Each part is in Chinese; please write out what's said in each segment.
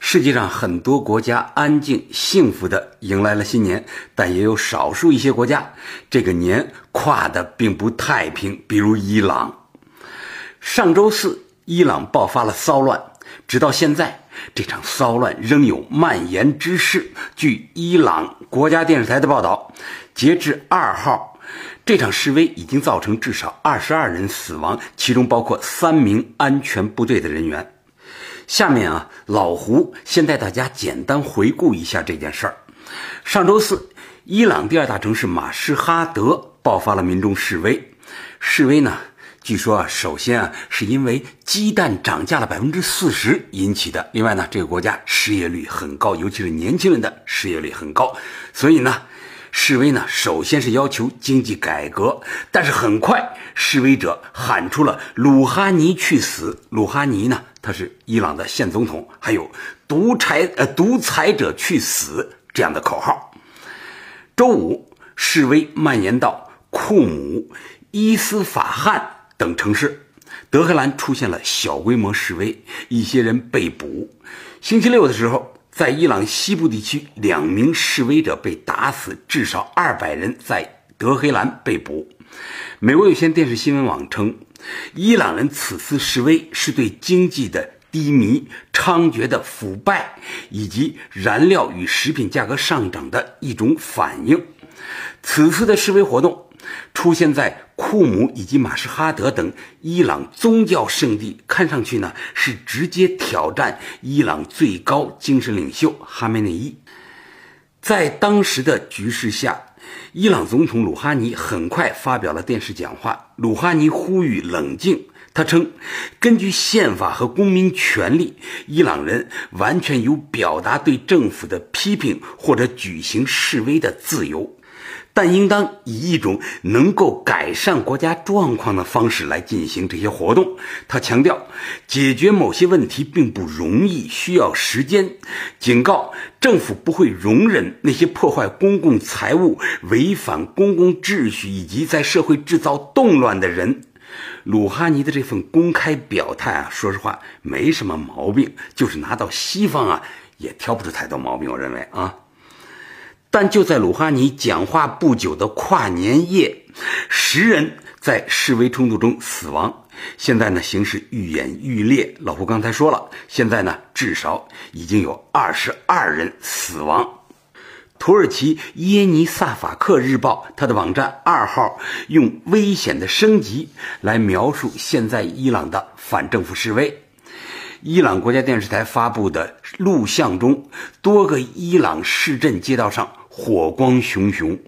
世界上很多国家安静幸福地迎来了新年，但也有少数一些国家，这个年跨的并不太平。比如伊朗，上周四伊朗爆发了骚乱，直到现在，这场骚乱仍有蔓延之势。据伊朗国家电视台的报道，截至二号，这场示威已经造成至少二十二人死亡，其中包括三名安全部队的人员。下面啊，老胡先带大家简单回顾一下这件事儿。上周四，伊朗第二大城市马什哈德爆发了民众示威。示威呢，据说啊，首先啊，是因为鸡蛋涨价了百分之四十引起的。另外呢，这个国家失业率很高，尤其是年轻人的失业率很高，所以呢。示威呢，首先是要求经济改革，但是很快示威者喊出了“鲁哈尼去死”。鲁哈尼呢，他是伊朗的现总统，还有“独裁呃独裁者去死”这样的口号。周五，示威蔓延到库姆、伊斯法罕等城市，德黑兰出现了小规模示威，一些人被捕。星期六的时候。在伊朗西部地区，两名示威者被打死，至少二百人在德黑兰被捕。美国有线电视新闻网称，伊朗人此次示威是对经济的低迷、猖獗的腐败以及燃料与食品价格上涨的一种反应。此次的示威活动。出现在库姆以及马什哈德等伊朗宗教圣地，看上去呢是直接挑战伊朗最高精神领袖哈梅内伊。在当时的局势下，伊朗总统鲁哈尼很快发表了电视讲话。鲁哈尼呼吁冷静，他称，根据宪法和公民权利，伊朗人完全有表达对政府的批评或者举行示威的自由。但应当以一种能够改善国家状况的方式来进行这些活动。他强调，解决某些问题并不容易，需要时间。警告政府不会容忍那些破坏公共财物、违反公共秩序以及在社会制造动乱的人。鲁哈尼的这份公开表态啊，说实话没什么毛病，就是拿到西方啊也挑不出太多毛病。我认为啊。但就在鲁哈尼讲话不久的跨年夜，十人在示威冲突中死亡。现在呢，形势愈演愈烈。老胡刚才说了，现在呢，至少已经有二十二人死亡。土耳其耶尼萨法克日报，它的网站二号用“危险的升级”来描述现在伊朗的反政府示威。伊朗国家电视台发布的录像中，多个伊朗市镇街道上。火光熊熊，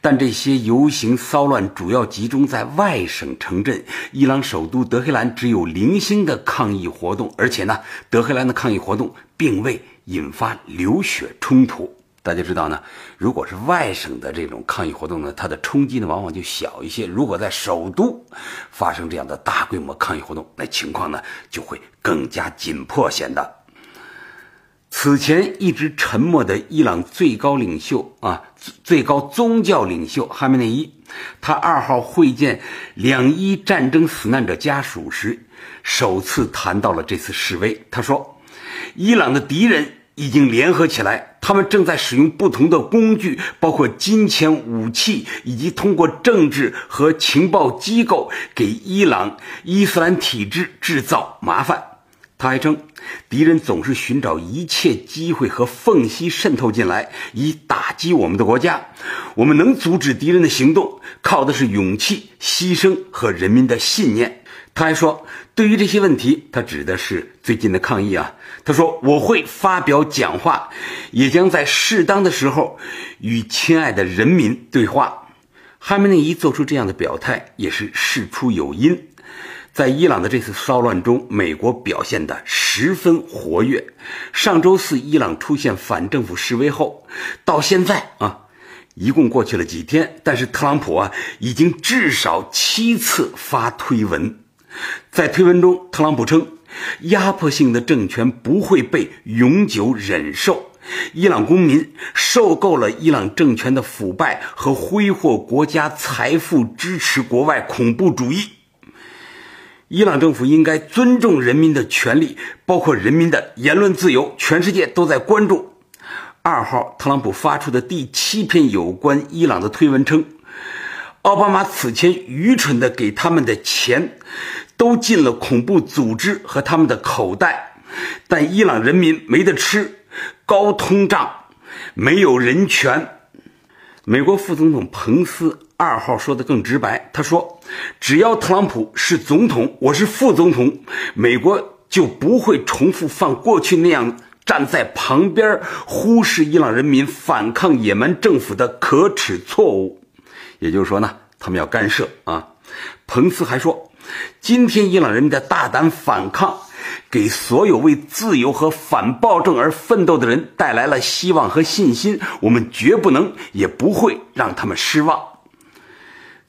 但这些游行骚乱主要集中在外省城镇。伊朗首都德黑兰只有零星的抗议活动，而且呢，德黑兰的抗议活动并未引发流血冲突。大家知道呢，如果是外省的这种抗议活动呢，它的冲击呢往往就小一些。如果在首都发生这样的大规模抗议活动，那情况呢就会更加紧迫，显得。此前一直沉默的伊朗最高领袖啊，最高宗教领袖哈梅内伊，他二号会见两伊战争死难者家属时，首次谈到了这次示威。他说：“伊朗的敌人已经联合起来，他们正在使用不同的工具，包括金钱、武器，以及通过政治和情报机构给伊朗伊斯兰体制制造麻烦。”他还称，敌人总是寻找一切机会和缝隙渗透进来，以打击我们的国家。我们能阻止敌人的行动，靠的是勇气、牺牲和人民的信念。他还说，对于这些问题，他指的是最近的抗议啊。他说，我会发表讲话，也将在适当的时候与亲爱的人民对话。哈梅内伊做出这样的表态，也是事出有因。在伊朗的这次骚乱中，美国表现得十分活跃。上周四，伊朗出现反政府示威后，到现在啊，一共过去了几天，但是特朗普啊，已经至少七次发推文。在推文中，特朗普称，压迫性的政权不会被永久忍受。伊朗公民受够了伊朗政权的腐败和挥霍国家财富，支持国外恐怖主义。伊朗政府应该尊重人民的权利，包括人民的言论自由。全世界都在关注。二号，特朗普发出的第七篇有关伊朗的推文称，奥巴马此前愚蠢的给他们的钱，都进了恐怖组织和他们的口袋，但伊朗人民没得吃，高通胀，没有人权。美国副总统彭斯二号说的更直白，他说，只要特朗普是总统，我是副总统，美国就不会重复犯过去那样。站在旁边忽视伊朗人民反抗也门政府的可耻错误，也就是说呢，他们要干涉啊。彭斯还说，今天伊朗人民的大胆反抗，给所有为自由和反暴政而奋斗的人带来了希望和信心。我们绝不能也不会让他们失望。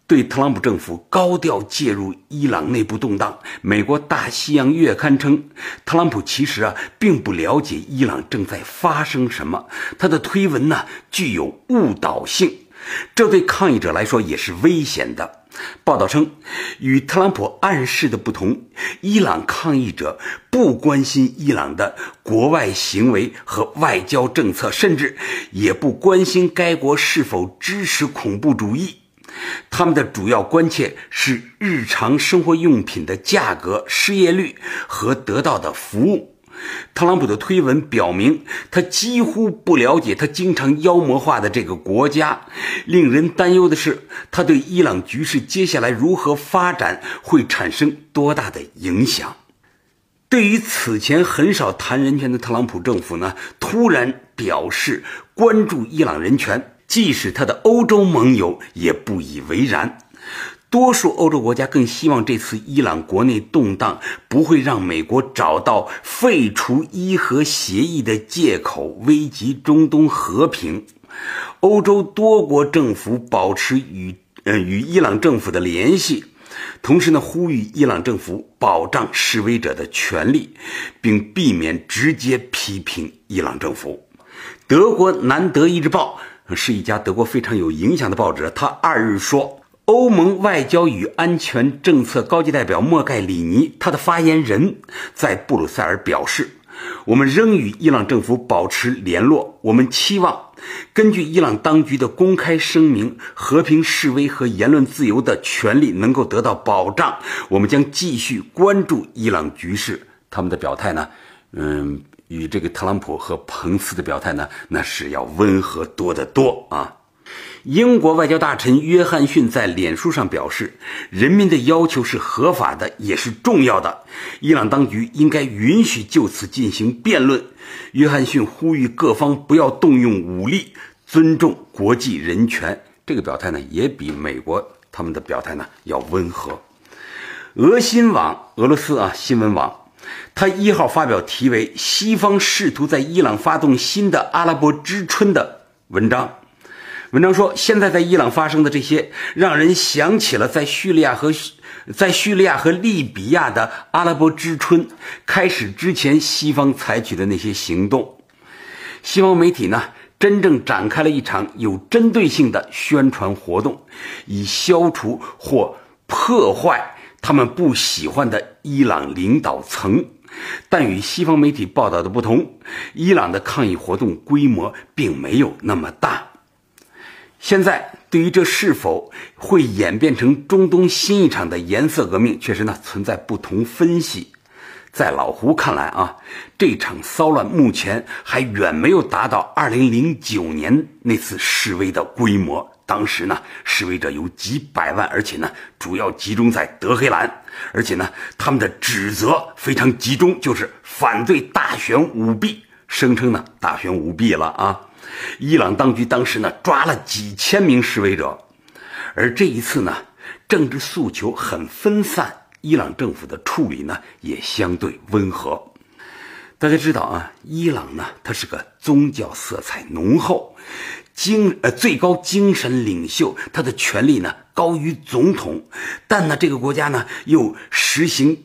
对特朗普政府高调介入伊朗内部动荡，美国《大西洋月刊》称，特朗普其实啊并不了解伊朗正在发生什么，他的推文呢具有误导性，这对抗议者来说也是危险的。报道称，与特朗普暗示的不同，伊朗抗议者不关心伊朗的国外行为和外交政策，甚至也不关心该国是否支持恐怖主义。他们的主要关切是日常生活用品的价格、失业率和得到的服务。特朗普的推文表明，他几乎不了解他经常妖魔化的这个国家。令人担忧的是，他对伊朗局势接下来如何发展会产生多大的影响。对于此前很少谈人权的特朗普政府呢，突然表示关注伊朗人权。即使他的欧洲盟友也不以为然，多数欧洲国家更希望这次伊朗国内动荡不会让美国找到废除伊核协议的借口，危及中东和平。欧洲多国政府保持与呃与伊朗政府的联系，同时呢呼吁伊朗政府保障示威者的权利，并避免直接批评伊朗政府。德国《南德意志报》。是一家德国非常有影响的报纸。他二日说，欧盟外交与安全政策高级代表莫盖里尼，他的发言人，在布鲁塞尔表示，我们仍与伊朗政府保持联络。我们期望，根据伊朗当局的公开声明，和平示威和言论自由的权利能够得到保障。我们将继续关注伊朗局势。他们的表态呢？嗯。与这个特朗普和彭斯的表态呢，那是要温和多得多啊！英国外交大臣约翰逊在脸书上表示，人民的要求是合法的，也是重要的。伊朗当局应该允许就此进行辩论。约翰逊呼吁各方不要动用武力，尊重国际人权。这个表态呢，也比美国他们的表态呢要温和。俄新网，俄罗斯啊新闻网。他一号发表题为《西方试图在伊朗发动新的阿拉伯之春》的文章。文章说，现在在伊朗发生的这些，让人想起了在叙利亚和在叙利亚和利比亚的阿拉伯之春开始之前，西方采取的那些行动。西方媒体呢，真正展开了一场有针对性的宣传活动，以消除或破坏他们不喜欢的伊朗领导层。但与西方媒体报道的不同，伊朗的抗议活动规模并没有那么大。现在，对于这是否会演变成中东新一场的颜色革命，确实呢存在不同分析。在老胡看来啊，这场骚乱目前还远没有达到2009年那次示威的规模。当时呢，示威者有几百万，而且呢，主要集中在德黑兰，而且呢，他们的指责非常集中，就是反对大选舞弊，声称呢大选舞弊了啊。伊朗当局当时呢抓了几千名示威者，而这一次呢，政治诉求很分散，伊朗政府的处理呢也相对温和。大家知道啊，伊朗呢，它是个宗教色彩浓厚，精呃最高精神领袖，他的权力呢高于总统，但呢这个国家呢又实行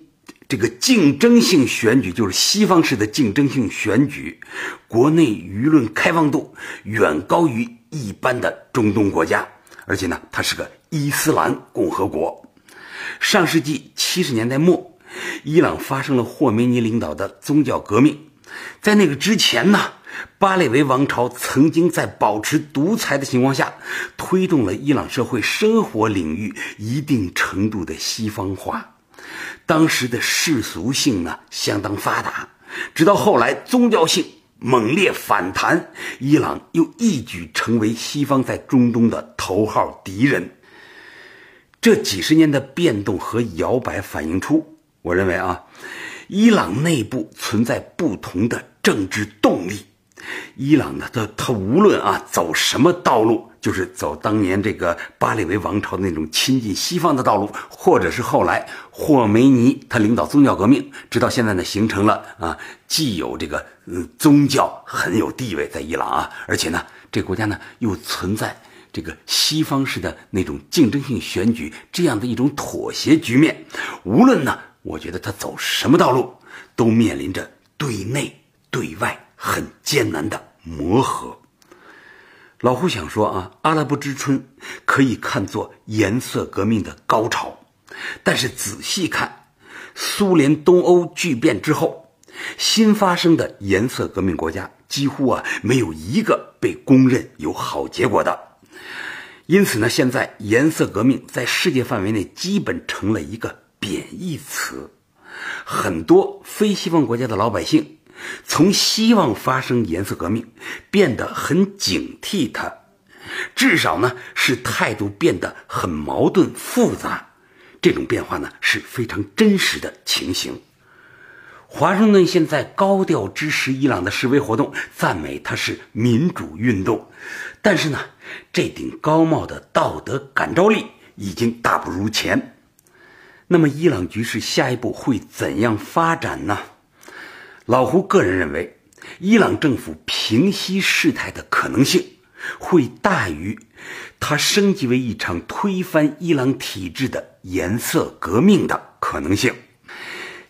这个竞争性选举，就是西方式的竞争性选举，国内舆论开放度远高于一般的中东国家，而且呢它是个伊斯兰共和国。上世纪七十年代末。伊朗发生了霍梅尼领导的宗教革命，在那个之前呢，巴列维王朝曾经在保持独裁的情况下，推动了伊朗社会生活领域一定程度的西方化。当时的世俗性呢相当发达，直到后来宗教性猛烈反弹，伊朗又一举成为西方在中东的头号敌人。这几十年的变动和摇摆反映出。我认为啊，伊朗内部存在不同的政治动力。伊朗呢，它它无论啊走什么道路，就是走当年这个巴列维王朝那种亲近西方的道路，或者是后来霍梅尼他领导宗教革命，直到现在呢，形成了啊，既有这个嗯宗教很有地位在伊朗啊，而且呢，这个国家呢又存在这个西方式的那种竞争性选举这样的一种妥协局面。无论呢。我觉得他走什么道路，都面临着对内对外很艰难的磨合。老胡想说啊，阿拉伯之春可以看作颜色革命的高潮，但是仔细看，苏联东欧剧变之后，新发生的颜色革命国家几乎啊没有一个被公认有好结果的。因此呢，现在颜色革命在世界范围内基本成了一个。贬义词，很多非西方国家的老百姓从希望发生颜色革命变得很警惕它，至少呢是态度变得很矛盾复杂。这种变化呢是非常真实的情形。华盛顿现在高调支持伊朗的示威活动，赞美它是民主运动，但是呢，这顶高帽的道德感召力已经大不如前。那么，伊朗局势下一步会怎样发展呢？老胡个人认为，伊朗政府平息事态的可能性会大于它升级为一场推翻伊朗体制的颜色革命的可能性。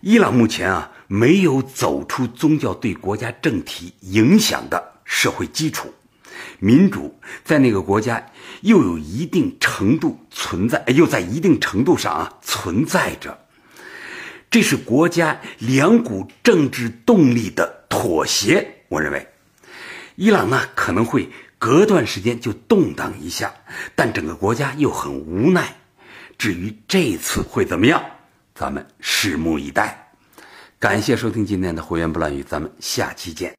伊朗目前啊，没有走出宗教对国家政体影响的社会基础。民主在那个国家又有一定程度存在，又在一定程度上啊存在着，这是国家两股政治动力的妥协。我认为，伊朗呢可能会隔段时间就动荡一下，但整个国家又很无奈。至于这次会怎么样，咱们拭目以待。感谢收听今天的《胡言不乱语》，咱们下期见。